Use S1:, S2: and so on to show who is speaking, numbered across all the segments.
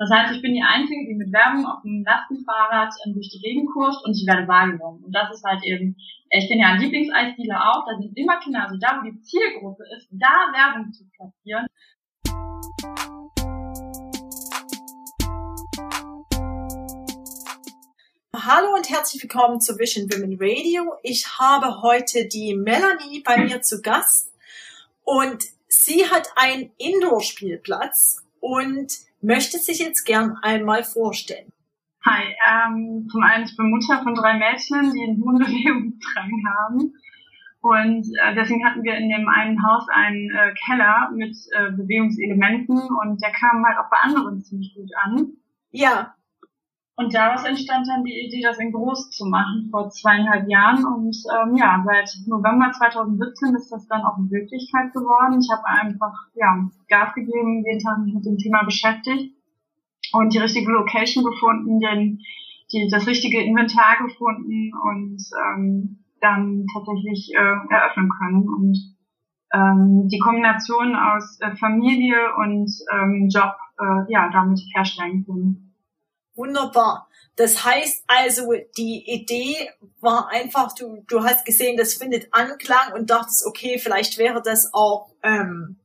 S1: Das heißt, ich bin die Einzige, die mit Werbung auf dem Lastenfahrrad ähm, durch die Gegend kurst und ich werde wahrgenommen. Und das ist halt eben, ich bin ja ein Lieblingseisdealer auch, da sind immer Kinder, also da, wo die Zielgruppe ist, da Werbung zu platzieren.
S2: Hallo und herzlich willkommen zu Vision Women Radio. Ich habe heute die Melanie bei mir zu Gast und sie hat einen Indoor-Spielplatz und möchte sich jetzt gern einmal vorstellen.
S1: Hi, ähm, zum einen, ich bin Mutter von drei Mädchen, die einen hohen Bewegungsdrang haben. Und äh, deswegen hatten wir in dem einen Haus einen äh, Keller mit äh, Bewegungselementen und der kam halt auch bei anderen ziemlich gut an.
S2: Ja.
S1: Und daraus entstand dann die Idee, das in groß zu machen vor zweieinhalb Jahren. Und ähm, ja, seit November 2017 ist das dann auch eine Wirklichkeit geworden. Ich habe einfach ja, Gas gegeben, jeden Tag mich mit dem Thema beschäftigt und die richtige Location gefunden, den, die, das richtige Inventar gefunden und ähm, dann tatsächlich äh, eröffnen können. Und ähm, die Kombination aus äh, Familie und ähm, Job äh, ja damit herstellen können.
S2: Wunderbar. Das heißt also, die Idee war einfach, du, du hast gesehen, das findet Anklang und dachtest, okay, vielleicht wäre das auch ähm,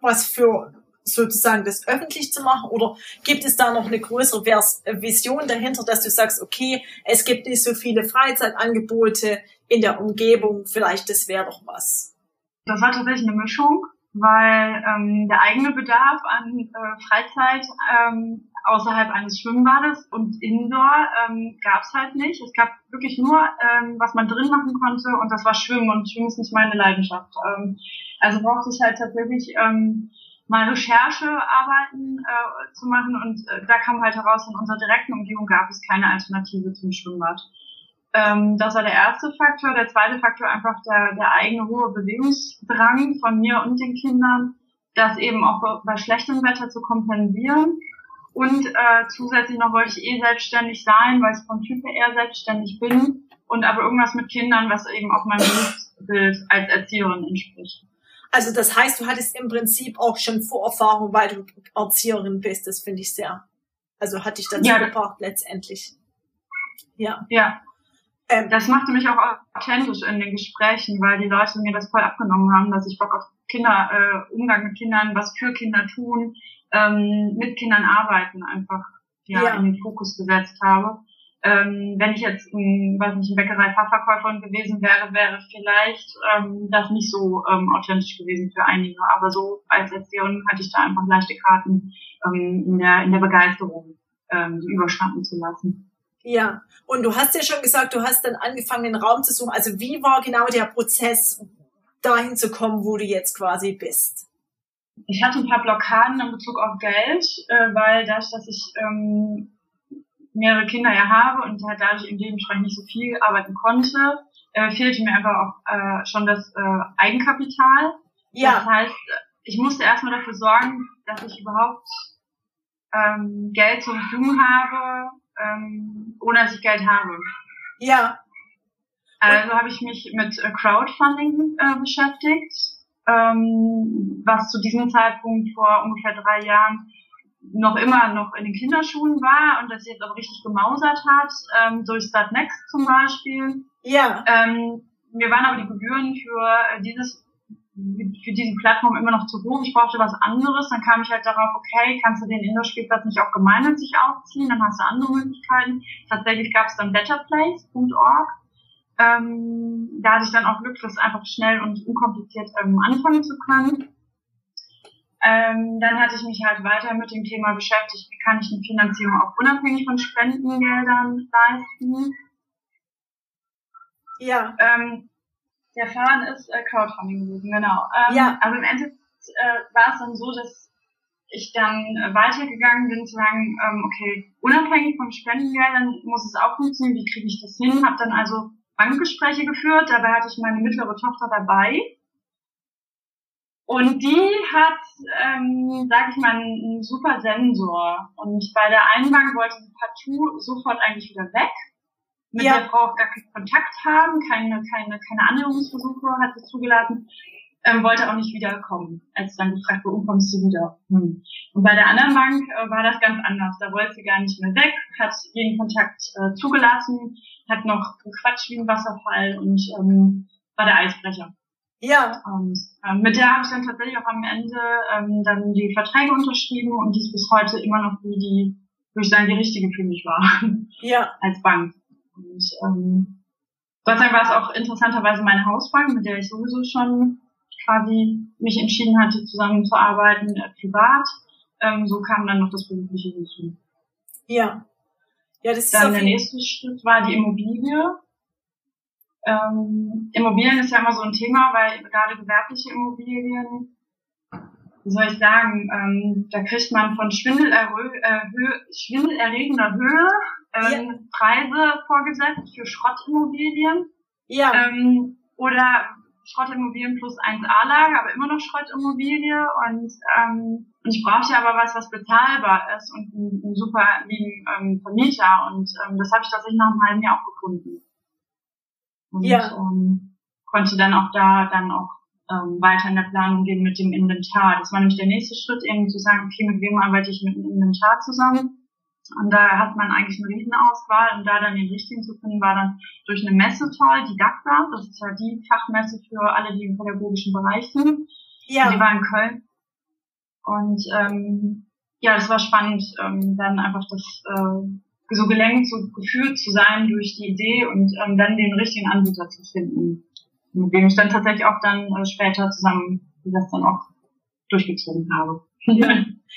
S2: was für sozusagen das öffentlich zu machen oder gibt es da noch eine größere Vision dahinter, dass du sagst, okay, es gibt nicht so viele Freizeitangebote in der Umgebung, vielleicht das wäre doch was?
S1: Das war tatsächlich eine Mischung, weil ähm, der eigene Bedarf an äh, Freizeit ähm, außerhalb eines Schwimmbades und Indoor ähm, gab es halt nicht. Es gab wirklich nur, ähm, was man drin machen konnte und das war Schwimmen und Schwimmen ist nicht meine Leidenschaft. Ähm, also brauchte ich halt tatsächlich ähm, mal Recherchearbeiten äh, zu machen und äh, da kam halt heraus, in unserer direkten Umgebung gab es keine Alternative zum Schwimmbad. Ähm, das war der erste Faktor. Der zweite Faktor einfach der, der eigene hohe Bewegungsdrang von mir und den Kindern, das eben auch bei schlechtem Wetter zu kompensieren und äh, zusätzlich noch wollte ich eh selbstständig sein, weil ich vom Typ her eher selbstständig bin. Und aber irgendwas mit Kindern, was eben auch meinem Berufsbild als Erzieherin entspricht.
S2: Also das heißt, du hattest im Prinzip auch schon Vorerfahrung, weil du Erzieherin bist. Das finde ich sehr. Also hatte ich dazu ja, gebracht letztendlich.
S1: Ja. Ja. Ähm, das machte mich auch authentisch in den Gesprächen, weil die Leute mir das voll abgenommen haben, dass ich Bock auf Kinder, äh, Umgang mit Kindern, was für Kinder tun, ähm, mit Kindern arbeiten einfach ja, ja. in den Fokus gesetzt habe. Ähm, wenn ich jetzt, ein, weiß nicht, ein Bäckerei-Fachverkäuferin gewesen wäre, wäre vielleicht ähm, das nicht so ähm, authentisch gewesen für einige. Aber so als Erzieherin hatte ich da einfach leichte Karten ähm, in, der, in der Begeisterung, ähm, die überschnappen zu lassen.
S2: Ja, und du hast ja schon gesagt, du hast dann angefangen, den Raum zu suchen. Also wie war genau der Prozess, dahin zu kommen, wo du jetzt quasi bist?
S1: Ich hatte ein paar Blockaden in Bezug auf Geld, äh, weil dadurch, dass ich ähm, mehrere Kinder ja habe und halt dadurch im dementsprechend nicht so viel arbeiten konnte, äh, fehlte mir einfach auch äh, schon das äh, Eigenkapital. Ja. Das heißt, ich musste erstmal dafür sorgen, dass ich überhaupt ähm, Geld zur Verfügung habe, ähm, ohne dass ich Geld habe.
S2: Ja.
S1: Also habe ich mich mit äh, Crowdfunding äh, beschäftigt ähm, was zu diesem Zeitpunkt vor ungefähr drei Jahren noch immer noch in den Kinderschuhen war und das jetzt auch richtig gemausert hat, ähm, durch Startnext zum Beispiel.
S2: Ja.
S1: Ähm, mir waren aber die Gebühren für dieses für diese Plattform immer noch zu hoch. Ich brauchte was anderes. Dann kam ich halt darauf, okay, kannst du den Indoor-Spielplatz nicht auch gemeinnützig aufziehen? Dann hast du andere Möglichkeiten. Tatsächlich gab es dann betterplace.org ähm, da hatte ich dann auch Glück, das einfach schnell und unkompliziert ähm, anfangen zu können. Ähm, dann hatte ich mich halt weiter mit dem Thema beschäftigt, wie kann ich eine Finanzierung auch unabhängig von Spendengeldern leisten.
S2: Ja.
S1: Ähm, der Fahren ist äh, Crowdfunding gewesen, genau. Ähm,
S2: ja.
S1: Aber im Endeffekt äh, war es dann so, dass ich dann äh, weitergegangen bin zu sagen, ähm, okay, unabhängig von Spendengeldern muss es auch funktionieren, wie kriege ich das hin? Habe dann also Bankgespräche geführt. Dabei hatte ich meine mittlere Tochter dabei. Und die hat, ähm, sag ich mal, einen super Sensor. Und bei der einen Bank wollte sie partout sofort eigentlich wieder weg. Mit ja. der Frau auch gar keinen Kontakt haben, keine, keine, keine Annäherungsversuche hat sie zugelassen. ähm, wollte auch nicht wiederkommen, als dann gefragt wurde, kommst du wieder? Hm. Und bei der anderen Bank äh, war das ganz anders. Da wollte sie gar nicht mehr weg, hat jeden Kontakt äh, zugelassen, hat noch gequatscht wie ein Wasserfall und ähm, war der Eisbrecher.
S2: Ja.
S1: Und ähm, mit der habe ich dann tatsächlich auch am Ende ähm, dann die Verträge unterschrieben und die ist bis heute immer noch die, die, würde ich sagen, die richtige für mich war.
S2: Ja.
S1: Als Bank. Und ähm, Gott sei Dank war es auch interessanterweise meine Hausbank, mit der ich sowieso schon quasi mich entschieden hatte, zusammenzuarbeiten, äh, privat. Ähm, so kam dann noch das berufliche hinzu.
S2: Ja. Ja, das ist
S1: Dann der nächste Schritt war die Immobilie. Ähm, Immobilien ist ja immer so ein Thema, weil gerade gewerbliche Immobilien, wie soll ich sagen, ähm, da kriegt man von äh, schwindelerregender Höhe ähm, ja. Preise vorgesetzt für Schrottimmobilien.
S2: Ja.
S1: Ähm, oder Schrottimmobilien plus 1A-Lage, aber immer noch Schrottimmobilie und, ähm, und ich brauchte aber was, was bezahlbar ist und einen, einen super lieben ähm, Vermieter und ähm, das habe ich tatsächlich nach einem halben Jahr auch gefunden. Und
S2: ja.
S1: ähm, konnte dann auch da dann auch ähm, weiter in der Planung gehen mit dem Inventar. Das war nämlich der nächste Schritt, eben zu sagen, okay, mit wem arbeite ich mit dem Inventar zusammen? Und da hat man eigentlich eine Riesenauswahl und da dann den richtigen zu finden, war dann durch eine Messe toll, die DACTA, das ist ja die Fachmesse für alle, die im pädagogischen Bereich sind.
S2: Ja.
S1: Die war in Köln. Und ähm, ja, das war spannend, ähm, dann einfach das äh, so gelenkt, so geführt zu sein durch die Idee und ähm, dann den richtigen Anbieter zu finden, mit dem ich dann tatsächlich auch dann äh, später zusammen das dann auch durchgezogen habe.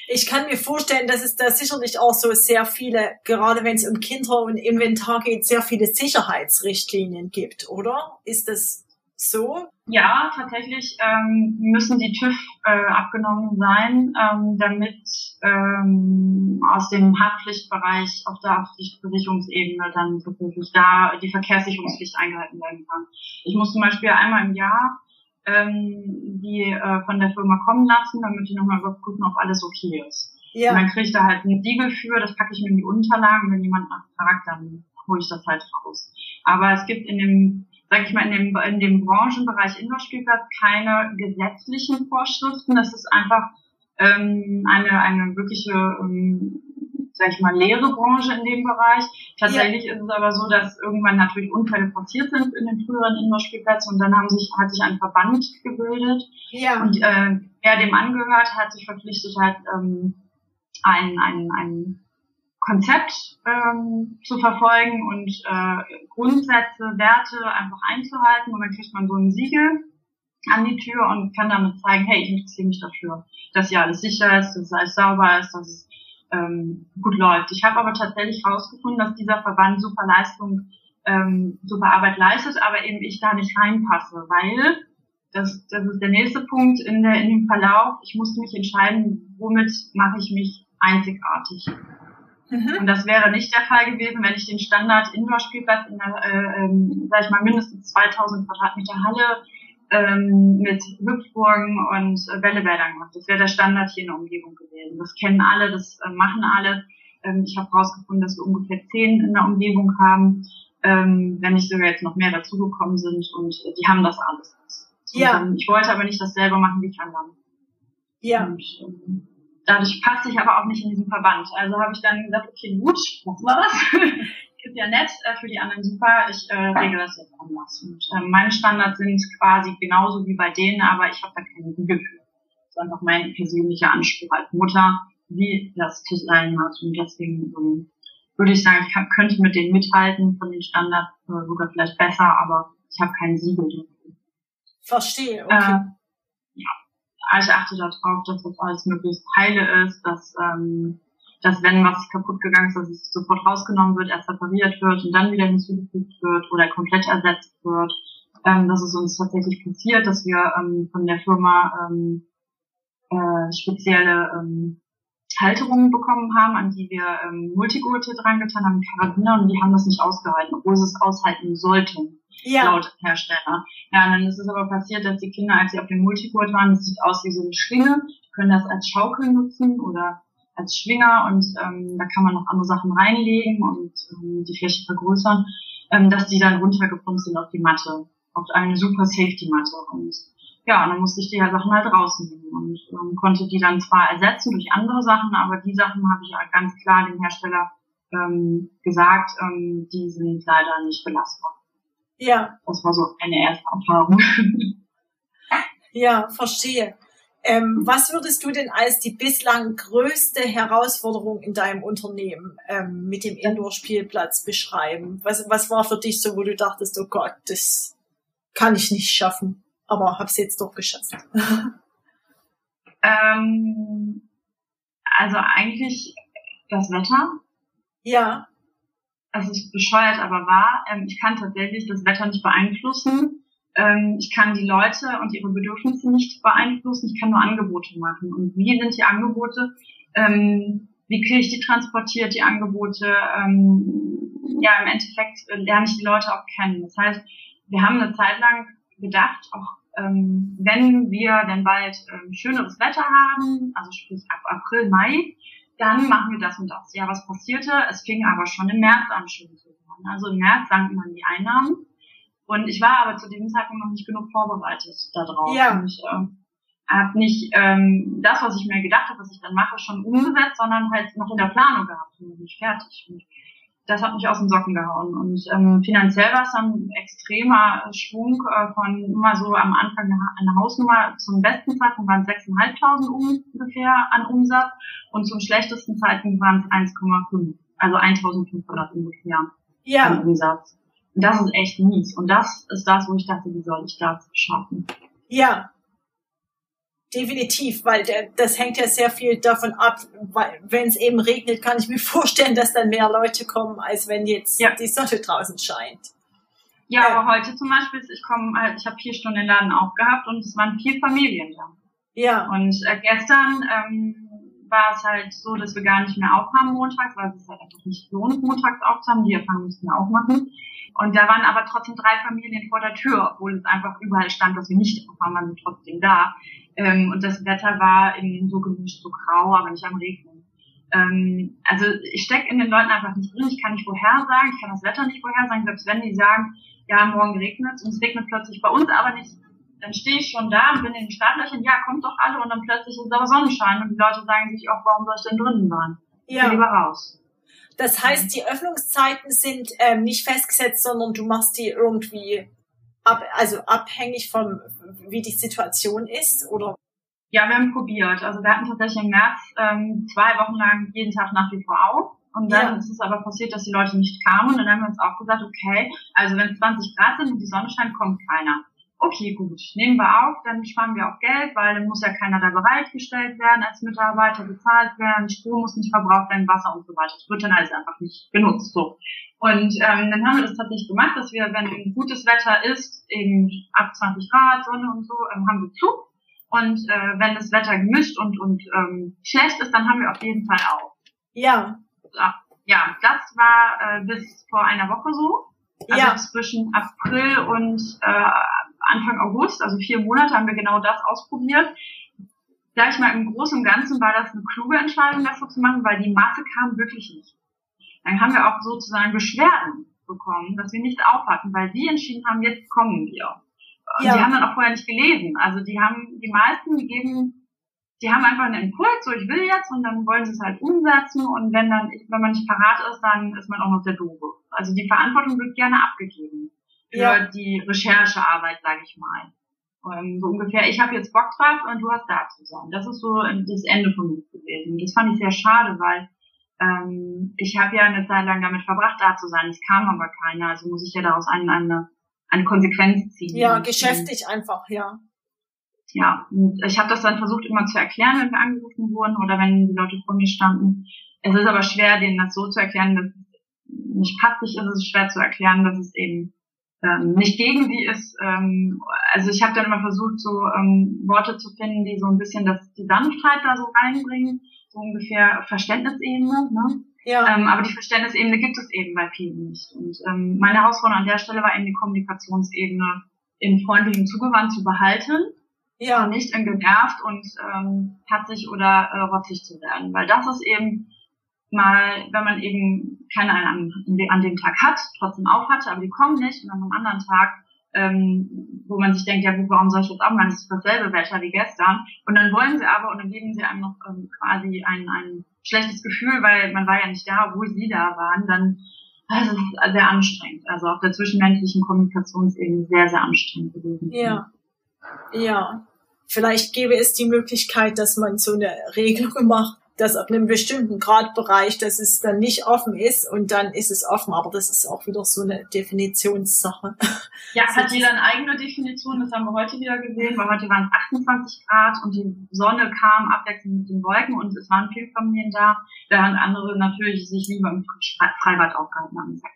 S2: Ich kann mir vorstellen, dass es da sicherlich auch so sehr viele, gerade wenn es um Kinder und Inventar geht, sehr viele Sicherheitsrichtlinien gibt, oder? Ist das so?
S1: Ja, tatsächlich ähm, müssen die TÜV äh, abgenommen sein, ähm, damit ähm, aus dem Haftpflichtbereich auf der Haftpflichtversicherungsebene dann tatsächlich da die Verkehrssicherungspflicht eingehalten werden kann. Ich muss zum Beispiel einmal im Jahr ähm, die äh, von der Firma kommen lassen, damit die nochmal überprüfen, ob alles okay ist. Ja. Und dann kriege ich da halt ein Siegel für, das packe ich mir in die Unterlagen, wenn jemand nachfragt, dann hole ich das halt raus. Aber es gibt in dem, sag ich mal, in dem, in dem Branchenbereich Indoor-Spielplatz keine gesetzlichen Vorschriften. Das ist einfach ähm, eine, eine wirkliche ähm, sag ich mal, leere Branche in dem Bereich. Tatsächlich ja. ist es aber so, dass irgendwann natürlich Unfälle passiert sind in den früheren Indoor-Spielplätzen und dann haben sich, hat sich ein Verband gebildet.
S2: Ja.
S1: Und äh, wer dem angehört, hat sich verpflichtet, halt ähm, ein, ein, ein Konzept ähm, zu verfolgen und äh, Grundsätze, Werte einfach einzuhalten und dann kriegt man so ein Siegel an die Tür und kann damit zeigen, hey, ich interessiere mich dafür, dass hier alles sicher ist, dass alles sauber ist, dass es ähm, gut läuft. Ich habe aber tatsächlich herausgefunden, dass dieser Verband super Leistung, ähm, super Arbeit leistet, aber eben ich da nicht reinpasse, weil das, das ist der nächste Punkt in, der, in dem Verlauf. Ich musste mich entscheiden, womit mache ich mich einzigartig. Mhm. Und das wäre nicht der Fall gewesen, wenn ich den Standard Indoor-Spielplatz in der, äh, ähm, sag ich mal, mindestens 2000 Quadratmeter Halle ähm, mit Hüpfburgen und äh, Bällebädern gemacht. Das wäre der Standard hier in der Umgebung gewesen. Das kennen alle, das äh, machen alle. Ähm, ich habe herausgefunden, dass wir ungefähr zehn in der Umgebung haben, ähm, wenn nicht sogar jetzt noch mehr dazugekommen sind und äh, die haben das alles.
S2: Und, ja.
S1: Ich wollte aber nicht dasselbe machen wie die anderen.
S2: Ja.
S1: Und, ähm, dadurch passe ich aber auch nicht in diesen Verband. Also habe ich dann gesagt, okay, gut, machen wir das. ist ja nett, äh, für die anderen super, ich äh, regel das jetzt anders. Und äh, meine Standards sind quasi genauso wie bei denen, aber ich habe da keinen Siegel für. Das ist einfach mein persönlicher Anspruch als Mutter, wie das zu sein hat. Und deswegen ähm, würde ich sagen, ich kann, könnte mit denen mithalten von den Standards, äh, sogar vielleicht besser, aber ich habe keinen Siegel dafür.
S2: Verstehe, okay. Äh,
S1: ja, also ich achte darauf, dass das alles möglichst heile ist, dass ähm, dass wenn was kaputt gegangen ist, dass es sofort rausgenommen wird, erst repariert wird und dann wieder hinzugefügt wird oder komplett ersetzt wird. Ähm, das ist uns tatsächlich passiert, dass wir ähm, von der Firma ähm, äh, spezielle ähm, Halterungen bekommen haben, an die wir ähm, Multigurte dran getan haben, Karabiner, und die haben das nicht ausgehalten, obwohl sie es aushalten sollten, ja. laut Hersteller. Ja, dann ist es aber passiert, dass die Kinder, als sie auf dem Multigurt waren, das sieht aus wie so eine Schlinge, können das als Schaukel nutzen oder als Schwinger und ähm, da kann man noch andere Sachen reinlegen und ähm, die Fläche vergrößern, ähm, dass die dann runtergepumpt sind auf die Matte, auf eine super Safety-Matte. Und ja, dann musste ich die Sachen halt rausnehmen und ähm, konnte die dann zwar ersetzen durch andere Sachen, aber die Sachen habe ich halt ganz klar dem Hersteller ähm, gesagt, ähm, die sind leider nicht belastbar.
S2: Ja.
S1: Das war so eine erste Erfahrung.
S2: ja, verstehe. Ähm, was würdest du denn als die bislang größte Herausforderung in deinem Unternehmen ähm, mit dem Indoor-Spielplatz beschreiben? Was, was war für dich so, wo du dachtest, oh Gott, das kann ich nicht schaffen? aber habe es jetzt doch geschafft.
S1: ähm, also eigentlich das Wetter.
S2: Ja.
S1: Es ist bescheuert, aber wahr. Ähm, ich kann tatsächlich das Wetter nicht beeinflussen. Ähm, ich kann die Leute und ihre Bedürfnisse nicht beeinflussen. Ich kann nur Angebote machen. Und wie sind die Angebote? Ähm, wie kriege ich die transportiert, die Angebote? Ähm, ja, im Endeffekt lerne ich die Leute auch kennen. Das heißt, wir haben eine Zeit lang gedacht, auch wenn wir dann bald schöneres Wetter haben, also sprich ab April, Mai, dann machen wir das und das. Ja, was passierte? Es fing aber schon im März an, schön zu werden. Also im März sanken dann die Einnahmen. Und ich war aber zu diesem Zeitpunkt noch nicht genug vorbereitet darauf.
S2: Ja.
S1: Und ich äh, habe nicht ähm, das, was ich mir gedacht habe, was ich dann mache, schon umgesetzt, sondern halt noch in der Planung gehabt und noch nicht fertig. Und das hat mich aus den Socken gehauen. Und ähm, finanziell war es dann ein extremer Schwung äh, von immer so am Anfang eine Hausnummer zum besten Zeitpunkt waren es 6.500 ungefähr an Umsatz und zum schlechtesten Zeitpunkt waren es 1,5, also 1.500 ungefähr
S2: ja.
S1: an Umsatz. Und das ist echt mies. Und das ist das, wo ich dachte, wie soll ich das schaffen?
S2: Ja, Definitiv, weil das hängt ja sehr viel davon ab, weil wenn es eben regnet, kann ich mir vorstellen, dass dann mehr Leute kommen, als wenn jetzt ja. die Sonne draußen scheint.
S1: Ja, ja, aber heute zum Beispiel, ich komme, halt, ich habe vier Stunden den Laden aufgehabt und es waren vier Familien da.
S2: Ja.
S1: Und äh, gestern ähm, war es halt so, dass wir gar nicht mehr aufhaben montags, weil es halt einfach nicht lohnt, montags aufzuhaben. Die Erfahrung müssen wir auch machen. Und da waren aber trotzdem drei Familien vor der Tür, obwohl es einfach überall stand, dass wir nicht aufhaben, waren wir trotzdem da. Ähm, und das Wetter war eben so gemischt, so grau, aber nicht am Regnen. Ähm, also ich stecke in den Leuten einfach nicht drin. Ich kann nicht vorhersagen, ich kann das Wetter nicht vorhersagen, selbst wenn die sagen, ja, morgen regnet es und es regnet plötzlich bei uns aber nicht, dann stehe ich schon da und bin in den Startlöchern, ja, kommt doch alle und dann plötzlich ist aber Sonnenschein und die Leute sagen sich auch, warum soll ich denn drinnen sein?
S2: Ja.
S1: Ich lieber raus.
S2: Das heißt, die Öffnungszeiten sind ähm, nicht festgesetzt, sondern du machst die irgendwie ab, also abhängig von wie die Situation ist, oder?
S1: Ja, wir haben probiert. Also wir hatten tatsächlich im März ähm, zwei Wochen lang jeden Tag nach wie vor auf. Und dann ja. ist es aber passiert, dass die Leute nicht kamen. Und dann haben wir uns auch gesagt, okay, also wenn es 20 Grad sind und die Sonne scheint, kommt keiner okay, gut, nehmen wir auf, dann sparen wir auch Geld, weil dann muss ja keiner da bereitgestellt werden als Mitarbeiter, bezahlt werden, Strom muss nicht verbraucht werden, Wasser und so weiter. Das wird dann alles einfach nicht genutzt. So. Und ähm, dann haben wir das tatsächlich gemacht, dass wir, wenn gutes Wetter ist, eben ab 20 Grad, Sonne und so, ähm, haben wir zu. Und äh, wenn das Wetter gemischt und, und ähm, schlecht ist, dann haben wir auf jeden Fall auf.
S2: Ja.
S1: Ja, das war äh, bis vor einer Woche so. Also
S2: ja.
S1: zwischen April und äh, Anfang August, also vier Monate, haben wir genau das ausprobiert. Sag ich mal, im Großen und Ganzen war das eine kluge Entscheidung, das so zu machen, weil die Masse kam wirklich nicht. Dann haben wir auch sozusagen Beschwerden bekommen, dass wir nicht aufhatten, weil die entschieden haben, jetzt kommen wir. Und ja. die haben dann auch vorher nicht gelesen. Also die haben, die meisten die geben, die haben einfach einen Impuls, so ich will jetzt, und dann wollen sie es halt umsetzen. Und wenn dann, wenn man nicht parat ist, dann ist man auch noch der Doofe. Also die Verantwortung wird gerne abgegeben für ja. die Recherchearbeit, sage ich mal. Ähm, so ungefähr, ich habe jetzt Bock drauf und du hast da zu sein. Das ist so das Ende von mir gewesen. Das fand ich sehr schade, weil ähm, ich habe ja eine Zeit lang damit verbracht, da zu sein. Es kam aber keiner, also muss ich ja daraus eine, eine, eine Konsequenz ziehen.
S2: Ja, geschäftig einfach, ja.
S1: Ja, und ich habe das dann versucht immer zu erklären, wenn wir angerufen wurden oder wenn die Leute vor mir standen. Es ist aber schwer, denen das so zu erklären, dass es nicht patzig ist. Es ist schwer zu erklären, dass es eben ähm, nicht gegen sie ist. Ähm, also ich habe dann immer versucht, so ähm, Worte zu finden, die so ein bisschen das, die Sanftheit da so reinbringen, so ungefähr Verständnisebene. Ne?
S2: Ja.
S1: Ähm, aber die Verständnisebene gibt es eben bei vielen nicht. Und ähm, meine Herausforderung an der Stelle war eben die Kommunikationsebene in freundlichem Zugewand zu behalten.
S2: Ja.
S1: Und nicht in genervt und ähm, patzig oder äh, rotzig zu werden. Weil das ist eben mal, wenn man eben keine an, an dem Tag hat, trotzdem auf hatte, aber die kommen nicht und dann am anderen Tag ähm, wo man sich denkt, ja gut, warum soll ich jetzt auch mal, das ist dasselbe Wetter wie gestern. Und dann wollen sie aber und dann geben sie einem noch ähm, quasi ein, ein schlechtes Gefühl, weil man war ja nicht da, wo sie da waren, dann das ist sehr anstrengend. Also auf der zwischenmenschlichen Kommunikationsebene sehr, sehr anstrengend gewesen.
S2: Ja. Ja. Vielleicht gäbe es die Möglichkeit, dass man so eine Regelung macht, dass ab einem bestimmten Gradbereich, dass es dann nicht offen ist und dann ist es offen, aber das ist auch wieder so eine Definitionssache.
S1: Ja, es hat jeder eine eigene Definition, das haben wir heute wieder gesehen, weil heute waren es 28 Grad und die Sonne kam abwechselnd mit den Wolken und es waren viele Familien da, während andere natürlich sich lieber im Freibad aufgehalten haben, ja.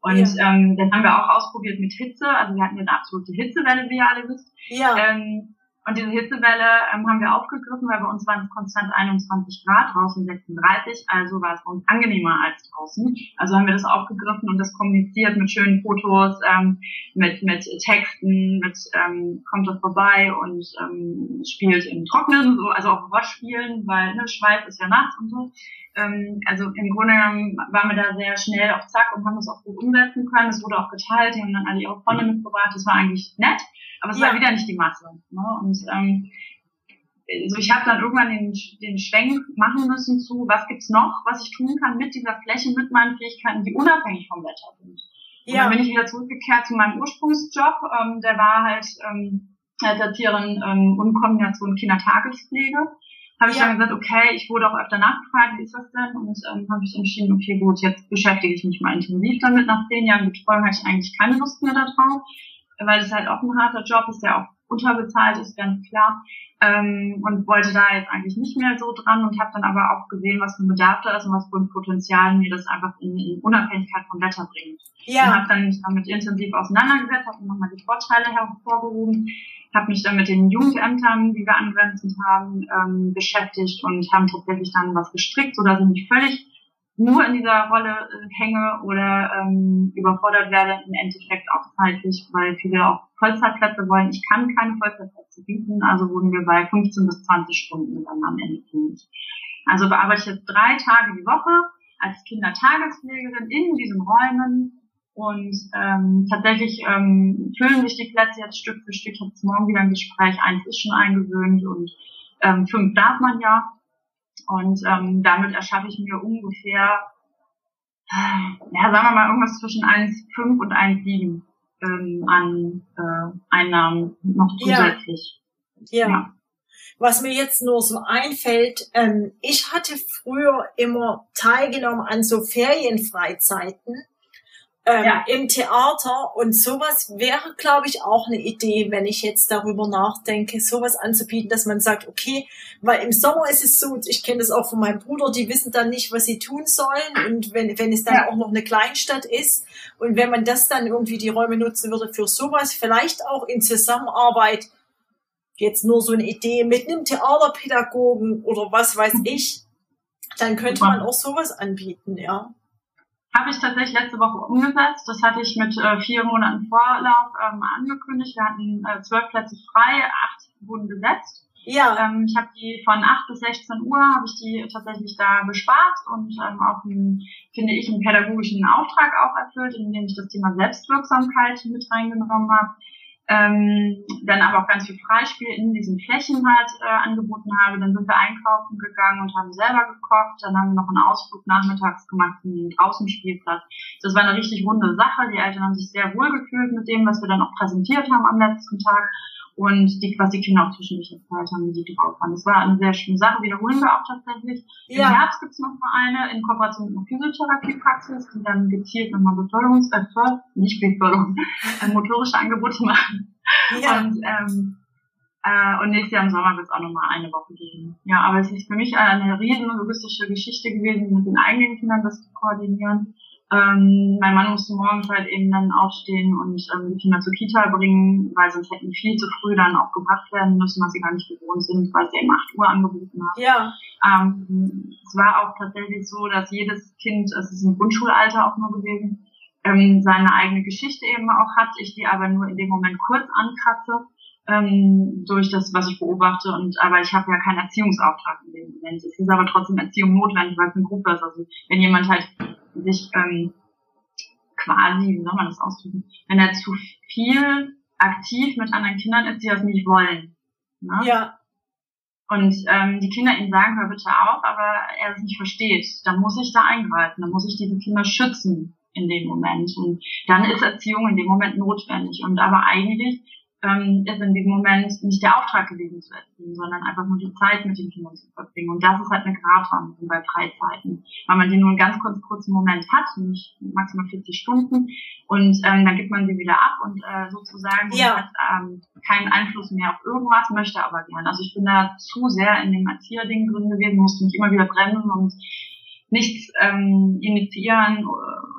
S1: Und ja. ähm, dann haben wir auch ausprobiert mit Hitze, also wir hatten eine absolute Hitzewelle, wie ihr alle wisst. Ja. Ähm, und diese Hitzewelle ähm, haben wir aufgegriffen, weil bei uns waren es konstant 21 Grad, draußen 36, also war es uns angenehmer als draußen. Also haben wir das aufgegriffen und das kommuniziert mit schönen Fotos, ähm, mit, mit Texten, mit ähm, kommt das vorbei und ähm, spielt im Trocknen, so, also auch Waschspielen, weil ne, Schweiß ist ja nass und so. Ähm, also im Grunde waren wir da sehr schnell auf Zack und haben das auch gut umsetzen können. Es wurde auch geteilt, die haben dann alle ihre Freunde mitgebracht, das war eigentlich nett. Aber es ja. war wieder nicht die Masse. Ne? Und ähm, also ich habe dann irgendwann den, den Schwenk machen müssen zu, was gibt's noch, was ich tun kann mit dieser Fläche, mit meinen Fähigkeiten, die unabhängig vom Wetter sind. Und ja. dann bin ich wieder zurückgekehrt zu meinem Ursprungsjob. Ähm, der war halt ähm, als Erzieherin ähm, und Kombination Kindertagespflege. Habe ich ja. dann gesagt, okay, ich wurde auch öfter nachgefragt, wie ist das denn? Und ähm, habe ich entschieden, okay, gut, jetzt beschäftige ich mich mal intensiv damit. Nach zehn Jahren Betreuung hatte ich eigentlich keine Lust mehr darauf weil es halt auch ein harter Job ist, der auch unterbezahlt ist, ganz klar. Ähm, und wollte da jetzt eigentlich nicht mehr so dran und habe dann aber auch gesehen, was für ein Bedarf da ist und was für ein Potenzial mir das einfach in, in Unabhängigkeit vom Wetter bringt. Ja. Und habe dann mich damit intensiv auseinandergesetzt, habe nochmal die Vorteile hervorgehoben, habe mich dann mit den Jugendämtern, die wir angrenzend haben, ähm, beschäftigt und haben tatsächlich dann was gestrickt, sodass ich mich völlig nur in dieser Rolle äh, hänge oder ähm, überfordert werde, im Endeffekt auch zeitlich, weil viele auch Vollzeitplätze wollen. Ich kann keine Vollzeitplätze bieten, also wurden wir bei 15 bis 20 Stunden dann am Ende fündig. Also bearbeite ich jetzt drei Tage die Woche als Kindertagespflegerin in diesen Räumen und ähm, tatsächlich ähm, füllen sich die Plätze jetzt Stück für Stück. Ich habe morgen wieder ein Gespräch, eins ist schon eingewöhnt und ähm, fünf darf man ja. Und ähm, damit erschaffe ich mir ungefähr, ja, sagen wir mal, irgendwas zwischen 1,5 und 1,7 ähm, an äh, Einnahmen noch zusätzlich.
S2: Ja. ja. ja. Was mir jetzt nur so einfällt, ähm, ich hatte früher immer teilgenommen an so Ferienfreizeiten ähm, ja. im Theater und sowas wäre, glaube ich, auch eine Idee, wenn ich jetzt darüber nachdenke, sowas anzubieten, dass man sagt, okay, weil im Sommer ist es so, ich kenne das auch von meinem Bruder, die wissen dann nicht, was sie tun sollen und wenn, wenn es dann ja. auch noch eine Kleinstadt ist und wenn man das dann irgendwie die Räume nutzen würde für sowas, vielleicht auch in Zusammenarbeit, jetzt nur so eine Idee mit einem Theaterpädagogen oder was weiß ich, dann könnte man auch sowas anbieten, ja.
S1: Habe ich tatsächlich letzte Woche umgesetzt. Das hatte ich mit äh, vier Monaten Vorlauf ähm, angekündigt. Wir hatten äh, zwölf Plätze frei, acht wurden besetzt. Ja. Ähm, ich habe die von 8 bis 16 Uhr habe ich die tatsächlich da bespaßt und ähm, auch einen, finde ich, einen pädagogischen Auftrag auch erfüllt, indem ich das Thema Selbstwirksamkeit mit reingenommen habe ähm, dann aber auch ganz viel Freispiel in diesen Flächen halt äh, angeboten habe. Dann sind wir einkaufen gegangen und haben selber gekocht. Dann haben wir noch einen Ausflug nachmittags gemacht in den Außenspielplatz. Das war eine richtig runde Sache. Die Eltern haben sich sehr wohl gefühlt mit dem, was wir dann auch präsentiert haben am letzten Tag und die, was die Kinder auch zwischendurch erzählt haben, die drauf waren. Das war eine sehr schöne Sache, wiederholen wir auch tatsächlich. Ja. Im Herbst gibt's noch mal eine in Kooperation mit einer Physiotherapiepraxis, die dann gezielt nochmal Beförderungs-, äh, nicht Beförderung, äh, motorische Angebote machen. Ja. Und, ähm, äh, und nächstes Jahr im Sommer wird es auch nochmal eine Woche geben. Ja, aber es ist für mich eine riesen logistische Geschichte gewesen, mit den eigenen Kindern das zu koordinieren. Ähm, mein Mann musste morgens halt eben dann aufstehen und ähm, die Kinder zur Kita bringen, weil sonst hätten viel zu früh dann auch gebracht werden müssen, was sie gar nicht gewohnt sind, weil sie eben 8 Uhr angeboten haben. Ja. Ähm, es war auch tatsächlich so, dass jedes Kind, es ist im Grundschulalter auch nur gewesen, ähm, seine eigene Geschichte eben auch hat, ich die aber nur in dem Moment kurz ankratze ähm, durch das, was ich beobachte. Und aber ich habe ja keinen Erziehungsauftrag in dem Moment. Es ist aber trotzdem Erziehung notwendig, weil es eine Gruppe ist. Also wenn jemand halt sich ähm, quasi, wie soll man das ausdrücken, wenn er zu viel aktiv mit anderen Kindern ist, die das nicht wollen.
S2: Ne? Ja.
S1: Und ähm, die Kinder ihm sagen, hör bitte auf, aber er es nicht versteht, dann muss ich da eingreifen, dann muss ich diese Kinder schützen in dem Moment. Und dann ist Erziehung in dem Moment notwendig. Und aber eigentlich ähm, ist in diesem Moment nicht der Auftrag gewesen zu erziehen, sondern einfach nur die Zeit mit den Kindern zu verbringen. Und das ist halt eine Gratwanderung bei Freizeiten, weil man die nur einen ganz kurz, kurzen Moment hat, nämlich maximal 40 Stunden, und ähm, dann gibt man sie wieder ab und äh, sozusagen
S2: ja.
S1: hat ähm, keinen Einfluss mehr auf irgendwas, möchte aber gern. Also ich bin da zu sehr in dem Erzieherding drin gewesen, musste mich immer wieder bremsen und nichts ähm, initiieren,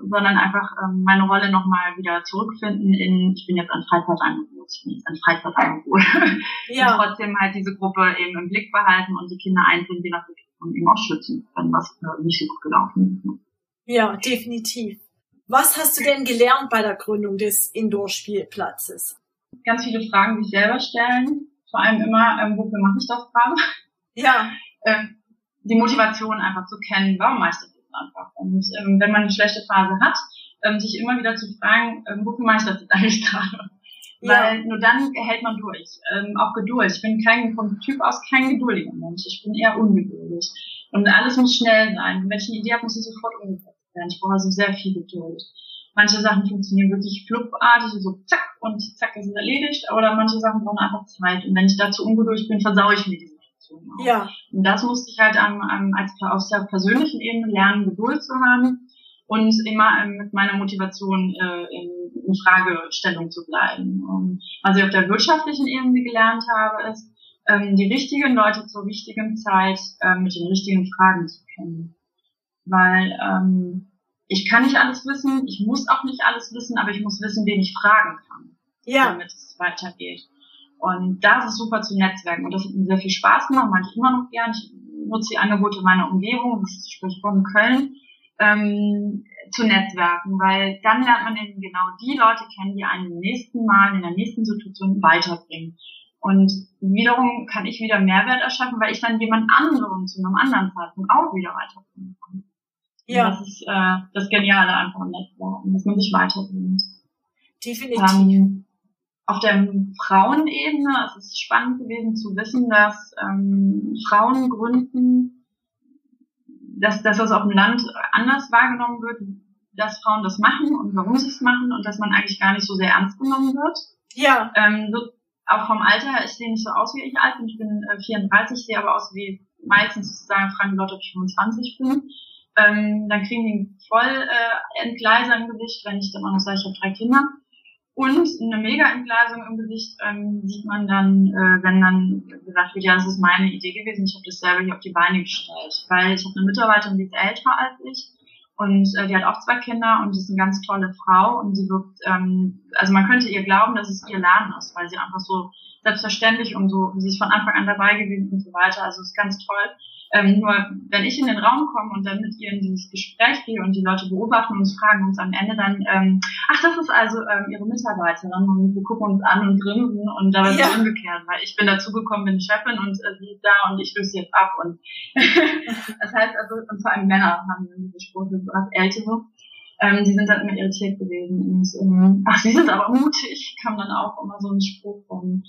S1: sondern einfach ähm, meine Rolle nochmal wieder zurückfinden in, ich bin jetzt ein Freizeitangebot, ich bin jetzt ein Freizeitangebot. Ja. und trotzdem halt diese Gruppe eben im Blick behalten und die Kinder einzeln je nach und eben auch schützen, wenn was äh, nicht so gut gelaufen ist.
S2: Ja, definitiv. Was hast du denn gelernt bei der Gründung des Indoor-Spielplatzes?
S1: Ganz viele Fragen, die ich selber stellen. Vor allem immer, ähm, wofür mache ich das gerade?
S2: Ja.
S1: ähm, die Motivation einfach zu kennen, warum mache ich das jetzt einfach? Und ähm, wenn man eine schlechte Phase hat, ähm, sich immer wieder zu fragen, ähm, wofür mache ich das jetzt eigentlich gerade? Ja. Weil nur dann hält man durch. Ähm, auch Geduld. Ich bin kein vom Typ aus kein geduldiger Mensch. Ich bin eher ungeduldig. Und alles muss schnell sein. Wenn ich eine Idee habe, muss sie sofort umgesetzt werden. Ich brauche also sehr viel Geduld. Manche Sachen funktionieren wirklich flugartig, so zack und zack ist es erledigt, oder manche Sachen brauchen einfach Zeit. Und wenn ich dazu ungeduldig bin, versaue ich mir diese Situation auch.
S2: Ja.
S1: Und das musste ich halt am, am, als, aus der persönlichen Ebene lernen, Geduld zu haben und immer ähm, mit meiner Motivation äh, in, in Fragestellung zu bleiben. Und was ich auf der wirtschaftlichen Ebene gelernt habe, ist, ähm, die richtigen Leute zur richtigen Zeit ähm, mit den richtigen Fragen zu kennen. Weil ähm, ich kann nicht alles wissen, ich muss auch nicht alles wissen, aber ich muss wissen, wen ich fragen kann,
S2: ja.
S1: damit es weitergeht. Und da ist es super zu netzwerken. Und das hat mir sehr viel Spaß gemacht, mache ich immer noch gern. Ich nutze die Angebote meiner Umgebung, das sprich von Köln, ähm, zu netzwerken, weil dann lernt man eben genau die Leute kennen, die einen im nächsten Mal, in der nächsten Situation weiterbringen. Und wiederum kann ich wieder Mehrwert erschaffen, weil ich dann jemand anderen zu einem anderen Zeitpunkt auch wieder weiterbringen kann. Ja. Und das ist äh, das Geniale einfach im Netzwerken, dass man sich weiterbringt.
S2: Definitiv.
S1: Ähm, auf der Frauenebene ist es spannend gewesen zu wissen, dass ähm, Frauen gründen, dass, dass das auf dem Land anders wahrgenommen wird, dass Frauen das machen und warum sie es machen und dass man eigentlich gar nicht so sehr ernst genommen wird.
S2: Ja.
S1: Ähm, so, auch vom Alter her, ich sehe nicht so aus, wie ich alt bin. Ich bin äh, 34, sehe aber aus wie meistens sagen fragen die Leute, ob ich 25 bin. Ähm, dann kriegen die voll äh, Entgleiser im Gesicht, wenn ich dann auch noch sage, ich habe drei Kinder. Und eine Mega-Entglasung im Gesicht ähm, sieht man dann, äh, wenn dann gesagt wird, ja, das ist meine Idee gewesen, ich habe das selber hier auf die Beine gestellt. Weil ich habe eine Mitarbeiterin, die ist älter als ich und äh, die hat auch zwei Kinder und ist eine ganz tolle Frau und sie wirkt, ähm, also man könnte ihr glauben, dass es ihr Laden ist, weil sie einfach so selbstverständlich und so, sie ist von Anfang an dabei gewesen und so weiter, also ist ganz toll. Ähm, nur wenn ich in den Raum komme und dann mit ihr in dieses Gespräch gehe und die Leute beobachten und fragen uns am Ende dann, ähm, ach, das ist also ähm, ihre Mitarbeiterin und wir gucken uns an und grinsen und dabei ja. ist umgekehrt, weil ich bin dazugekommen, bin Chefin und äh, sie ist da und ich löse sie jetzt ab und das heißt also, und vor allem Männer haben wir gesprochen, so als Ältere. Ähm, die sind dann immer irritiert gewesen. Und, ähm, ach, sie sind aber mutig, kam dann auch immer so ein Spruch von,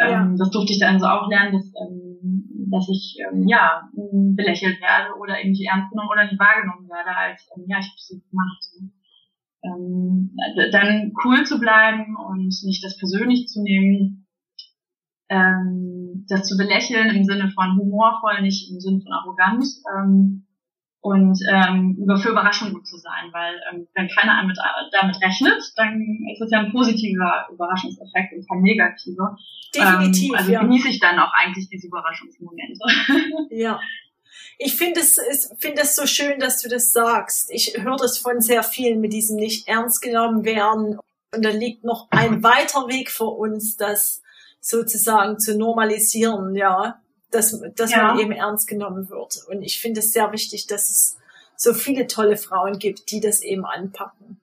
S1: ähm, ja. Das durfte ich dann so auch lernen, dass, ähm, dass ich ähm, ja belächelt werde oder eben nicht ernst genommen oder nicht wahrgenommen werde als ähm, ja ich habe es gemacht. Ähm, dann cool zu bleiben und nicht das persönlich zu nehmen, ähm, das zu belächeln im Sinne von humorvoll, nicht im Sinne von arrogant. Ähm, und ähm, für Überraschung gut zu sein, weil ähm, wenn keiner damit, damit rechnet, dann ist es ja ein positiver Überraschungseffekt und kein negativer.
S2: Definitiv.
S1: Ähm, also
S2: ja.
S1: genieße ich dann auch eigentlich diese Überraschungsmomente.
S2: Ja. Ich finde es, finde es so schön, dass du das sagst. Ich höre das von sehr vielen mit diesem nicht ernst genommen werden. Und da liegt noch ein weiter Weg vor uns, das sozusagen zu normalisieren, ja dass, dass ja. man eben ernst genommen wird. Und ich finde es sehr wichtig, dass es so viele tolle Frauen gibt, die das eben anpacken.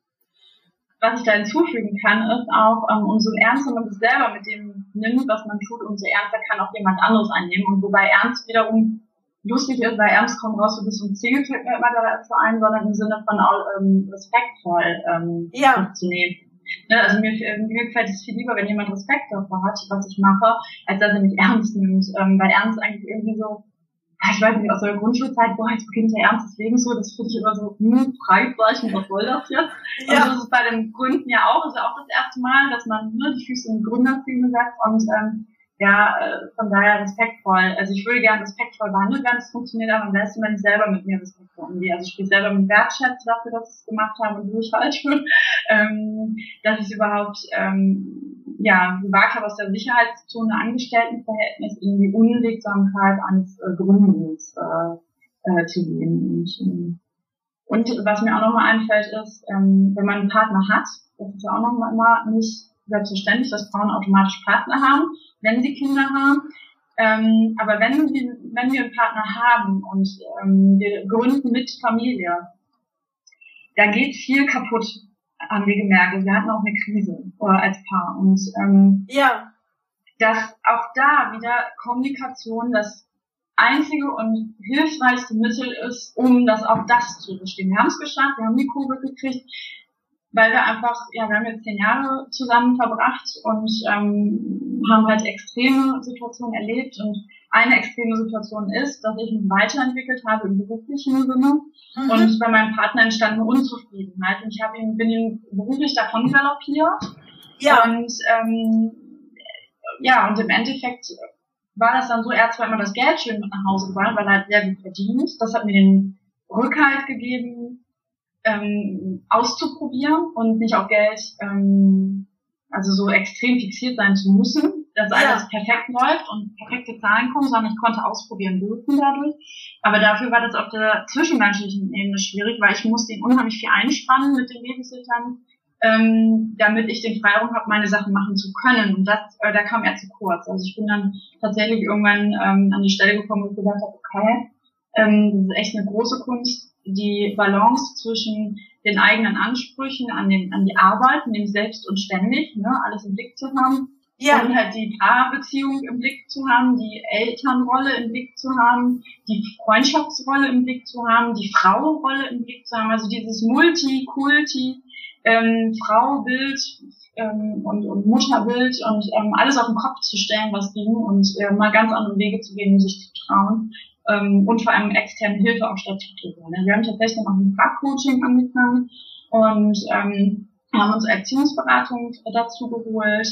S1: Was ich da hinzufügen kann, ist auch, ähm, umso ernster man sich selber mit dem nimmt, was man tut, umso ernster kann auch jemand anderes annehmen. Und wobei Ernst wiederum lustig ist, weil Ernst kommt raus, du bist so ein Ziel fällt mir immer dazu ein, sondern im Sinne von auch, ähm, respektvoll ähm,
S2: ja.
S1: zu nehmen. Ne, also mir, mir gefällt es viel lieber, wenn jemand Respekt davor hat, was ich mache, als dass er mich ernst nimmt. Ähm, weil Ernst eigentlich irgendwie so, ich weiß nicht, aus der Grundschulzeit, boah, jetzt beginnt der Ernst des Lebens so, das finde ich immer so, hm, Fragezeichen, was soll das jetzt? Ja. Und das ist bei den Gründen ja auch, ist ja auch das erste Mal, dass man ne, die Füße in die Gründerzwiebel setzt und ähm, ja, äh, von daher respektvoll. Also ich würde gerne respektvoll behandelt werden. Es funktioniert aber am besten, wenn ich selber mit mir respektvoll umgehe. Also ich spiele selber mit Wertschätzen dafür, dass ich es gemacht habe und ich falsch bin. Ähm, dass ich überhaupt ähm, ja, gewagt habe, aus der Sicherheitszone Angestelltenverhältnis in die Unwegsamkeit eines äh, Gründens äh, äh, zu gehen. Und, ähm, und was mir auch nochmal einfällt, ist, ähm, wenn man einen Partner hat, das ist ja auch nochmal nicht selbstverständlich, dass Frauen automatisch Partner haben, wenn sie Kinder haben. Ähm, aber wenn wir, wenn wir einen Partner haben und ähm, wir gründen mit Familie, da geht viel kaputt, haben wir gemerkt. Wir hatten auch eine Krise äh, als Paar. Und ähm,
S2: ja.
S1: dass auch da wieder Kommunikation das einzige und hilfreichste Mittel ist, um das auch das zu bestehen. Wir haben es geschafft, wir haben die Kurve gekriegt weil wir einfach, ja, wir haben jetzt zehn Jahre zusammen verbracht und ähm, haben halt extreme Situationen erlebt. Und eine extreme Situation ist, dass ich mich weiterentwickelt habe im beruflichen Sinne. Mhm. und bei meinem Partner entstand eine Unzufriedenheit. Und ich habe ihn, bin ihn beruflich davon galoppiert. Ja. und ähm, ja, und im Endeffekt war das dann so, er hat zwar immer das Geld schön mit nach Hause gebracht, weil er hat sehr gut verdient, das hat mir den Rückhalt gegeben, ähm, auszuprobieren und nicht auf Geld ähm, also so extrem fixiert sein zu müssen, dass ja. alles perfekt läuft und perfekte Zahlen kommen, sondern ich konnte ausprobieren dürfen dadurch. Aber dafür war das auf der zwischenmenschlichen Ebene schwierig, weil ich musste ihn unheimlich viel einspannen mit den Babysittern, ähm, damit ich den Freiraum habe, meine Sachen machen zu können. Und das, äh, da kam er zu kurz. Also ich bin dann tatsächlich irgendwann ähm, an die Stelle gekommen, ich gesagt habe, okay, ähm, das ist echt eine große Kunst, die Balance zwischen den eigenen Ansprüchen an, den, an die Arbeit, nämlich selbst und ständig, ne, alles im Blick zu haben. Ja. Und halt die Paarbeziehung im Blick zu haben, die Elternrolle im Blick zu haben, die Freundschaftsrolle im Blick zu haben, die Frauenrolle im Blick zu haben, also dieses Multi-Kulti, ähm, Fraubild ähm, und, und Mutterbild und ähm, alles auf den Kopf zu stellen, was ging und äh, mal ganz andere Wege zu gehen, sich zu trauen ähm, und vor allem externe Hilfe auch stattzufinden. Also wir haben tatsächlich noch ein Fachcoaching angefangen und ähm, haben uns Erziehungsberatung dazu geholt,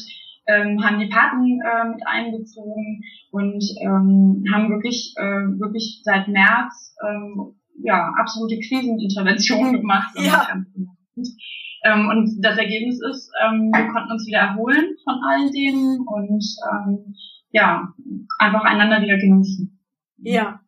S1: ähm, haben die Paten äh, mit einbezogen und ähm, haben wirklich äh, wirklich seit März ähm, ja absolute Kriseninterventionen gemacht.
S2: Ja.
S1: Ähm, und das Ergebnis ist, ähm, wir konnten uns wieder erholen von all denen und ähm, ja einfach einander wieder genießen.
S2: Ja,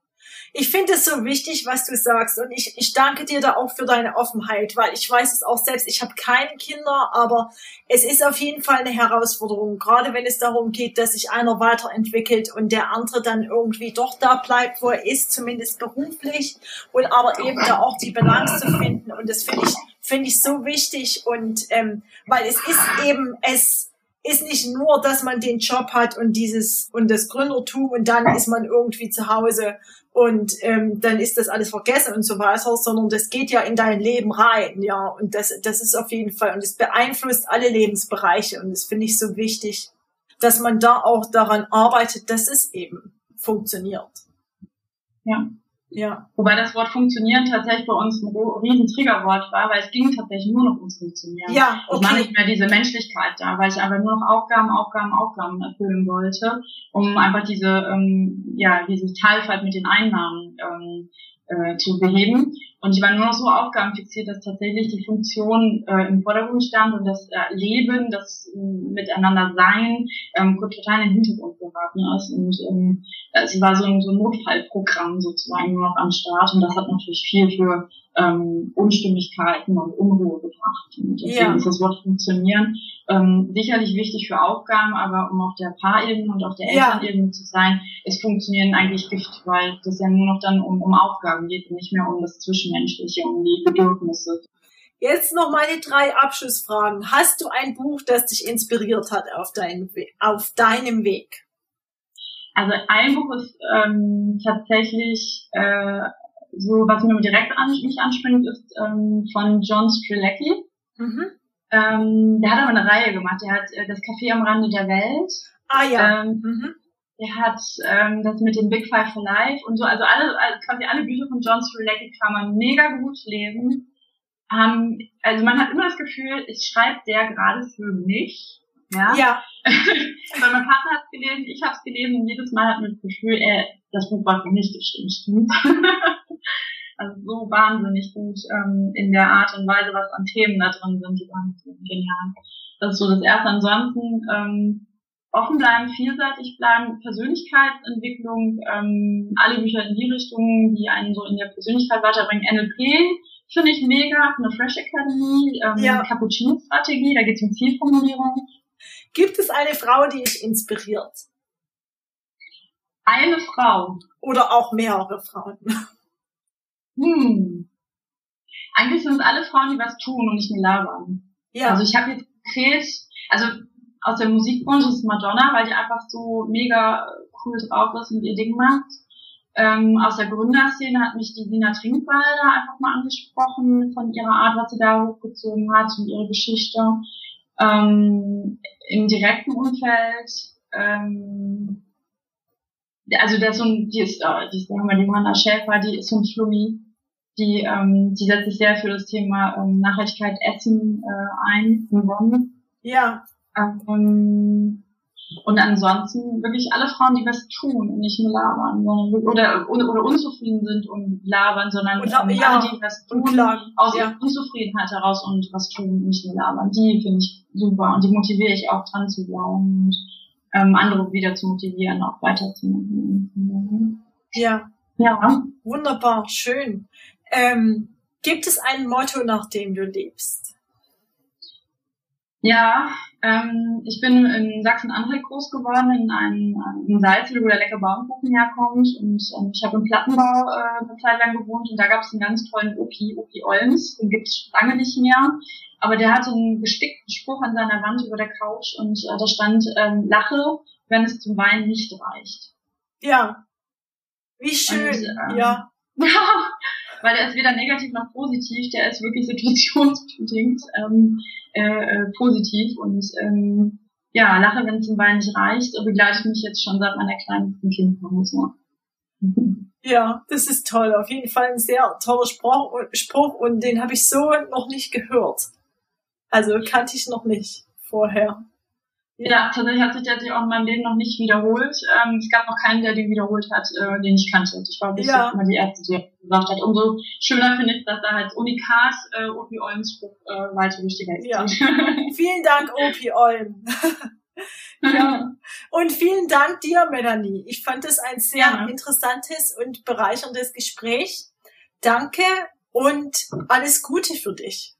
S2: ich finde es so wichtig, was du sagst und ich, ich danke dir da auch für deine Offenheit, weil ich weiß es auch selbst, ich habe keine Kinder, aber es ist auf jeden Fall eine Herausforderung, gerade wenn es darum geht, dass sich einer weiterentwickelt und der andere dann irgendwie doch da bleibt, wo er ist, zumindest beruflich und aber eben da auch die Balance zu finden und das finde ich finde ich so wichtig und ähm, weil es ist eben es ist nicht nur, dass man den Job hat und dieses und das Gründertum und dann ist man irgendwie zu Hause und ähm, dann ist das alles vergessen und so weiter, sondern das geht ja in dein Leben rein, ja und das das ist auf jeden Fall und es beeinflusst alle Lebensbereiche und das finde ich so wichtig, dass man da auch daran arbeitet, dass es eben funktioniert.
S1: Ja. Ja. Wobei das Wort funktionieren tatsächlich bei uns ein riesen Triggerwort war, weil es ging tatsächlich nur noch ums Funktionieren.
S2: Ja, okay.
S1: Es war nicht mehr diese Menschlichkeit da, weil ich aber nur noch Aufgaben, Aufgaben, Aufgaben erfüllen wollte, um einfach diese, ähm, ja, diese Teilfalt mit den Einnahmen ähm, äh, zu beheben. Und ich war nur noch so aufgabenfixiert, dass tatsächlich die Funktion äh, im Vordergrund stand und das äh, Leben, das äh, Miteinander sein, ähm, total in den Hintergrund geraten ist. Und ähm, es war so ein, so ein Notfallprogramm sozusagen nur noch am Start und das hat natürlich viel für ähm, Unstimmigkeiten und Unruhe gebracht. Und deswegen ja. ist das Wort funktionieren ähm, sicherlich wichtig für Aufgaben, aber um auf der Paarebene und auf der Elternebene ja. zu sein, ist Funktionieren eigentlich Gift, weil das ja nur noch dann um, um Aufgaben geht und nicht mehr um das Zwischenmenschliche, die Bedürfnisse.
S2: Jetzt noch meine drei Abschlussfragen. Hast du ein Buch, das dich inspiriert hat auf, dein, auf deinem Weg?
S1: Also ein Buch ist ähm, tatsächlich äh, so, was mir direkt an mich anspringt, ist ähm, von John Strzelecki. Mhm. Ähm, der hat aber eine Reihe gemacht. Der hat äh, das Café am Rande der Welt.
S2: Ah ja.
S1: Ähm, mhm. Der hat ähm, das mit dem Big Five for Life und so. Also alle, also quasi alle Bücher von John Strzelecki kann man mega gut lesen. Ähm, also man hat immer das Gefühl, es schreibt der gerade für mich. Ja.
S2: ja.
S1: Weil mein Partner hat es gelesen, ich habe es gelesen und jedes Mal hat man das Gefühl, äh, das Buch war für mich bestimmt. also so wahnsinnig gut ähm, in der Art und Weise, was an Themen da drin sind, die waren genial. Das ist so das Erste. Ansonsten ähm, offen bleiben, vielseitig bleiben, Persönlichkeitsentwicklung, ähm, alle Bücher in die Richtung, die einen so in der Persönlichkeit weiterbringen. NLP finde ich mega, der Fresh Academy, ähm, ja. Cappuccino-Strategie, da geht es um Zielformulierung.
S2: Gibt es eine Frau, die dich inspiriert?
S1: Eine Frau.
S2: Oder auch mehrere Frauen.
S1: Hm. Eigentlich sind es alle Frauen, die was tun und nicht nur labern. Ja. Also ich habe jetzt konkret, also aus der Musikbranche ist Madonna, weil die einfach so mega cool drauf ist und ihr Ding macht. Ähm, aus der Gründerszene hat mich die Sina Trinkwalder einfach mal angesprochen von ihrer Art, was sie da hochgezogen hat und ihre Geschichte. Ähm, Im direkten Umfeld, ähm, also ist so ein, die ist, äh, die ist, sagen wir, die Johanna Schäfer, die ist so ein Flummi, die, ähm, die setzt sich sehr für das Thema ähm, Nachhaltigkeit Essen äh, ein in Bonn.
S2: Ja.
S1: Ähm, und ansonsten wirklich alle Frauen, die was tun und nicht nur labern, sondern, oder, oder, oder unzufrieden sind und labern, sondern
S2: und, ähm, ja, alle, die was tun,
S1: aus ja. Unzufriedenheit heraus und was tun und nicht nur labern. Die finde ich super und die motiviere ich auch dran zu glauben und ähm, andere wieder zu motivieren, auch weiterzumachen.
S2: Ja. Ja. Wunderbar, schön. Ähm, gibt es ein Motto, nach dem du lebst?
S1: Ja, ähm, ich bin in Sachsen-Anhalt groß geworden, in einem in Salzwedel, wo der lecker Baumkuchen herkommt. Und ähm, ich habe im Plattenbau äh, eine Zeit lang gewohnt und da gab es einen ganz tollen Opi, Opi Olms, den gibt es lange nicht mehr. Aber der hatte einen gestickten Spruch an seiner Wand über der Couch und äh, da stand, ähm, lache, wenn es zum Weinen nicht reicht.
S2: Ja. Wie schön, und, ähm, ja.
S1: weil der ist weder negativ noch positiv, der ist wirklich situationsbedingt ähm, äh, äh, positiv und ähm, ja, lache, wenn es zum Weinen nicht reicht, begleitet mich jetzt schon seit meiner kleinsten Kindheit.
S2: Ja, das ist toll. Auf jeden Fall ein sehr toller Spruch, Spruch und den habe ich so noch nicht gehört. Also kannte ich noch nicht vorher.
S1: Ja, tatsächlich hat sich der auch in meinem Leben noch nicht wiederholt. Ähm, es gab noch keinen, der den wiederholt hat, äh, den ich kannte. Ich war bis ja. jetzt mal die Ärzte, die gesagt hat. Umso schöner finde ich, dass da halt Unikat äh, Opi Olms Spruch äh, weiter wichtiger ist.
S2: Ja. vielen Dank, Opi Olm. ja. Und vielen Dank dir, Melanie. Ich fand es ein sehr ja. interessantes und bereicherndes Gespräch. Danke und alles Gute für dich.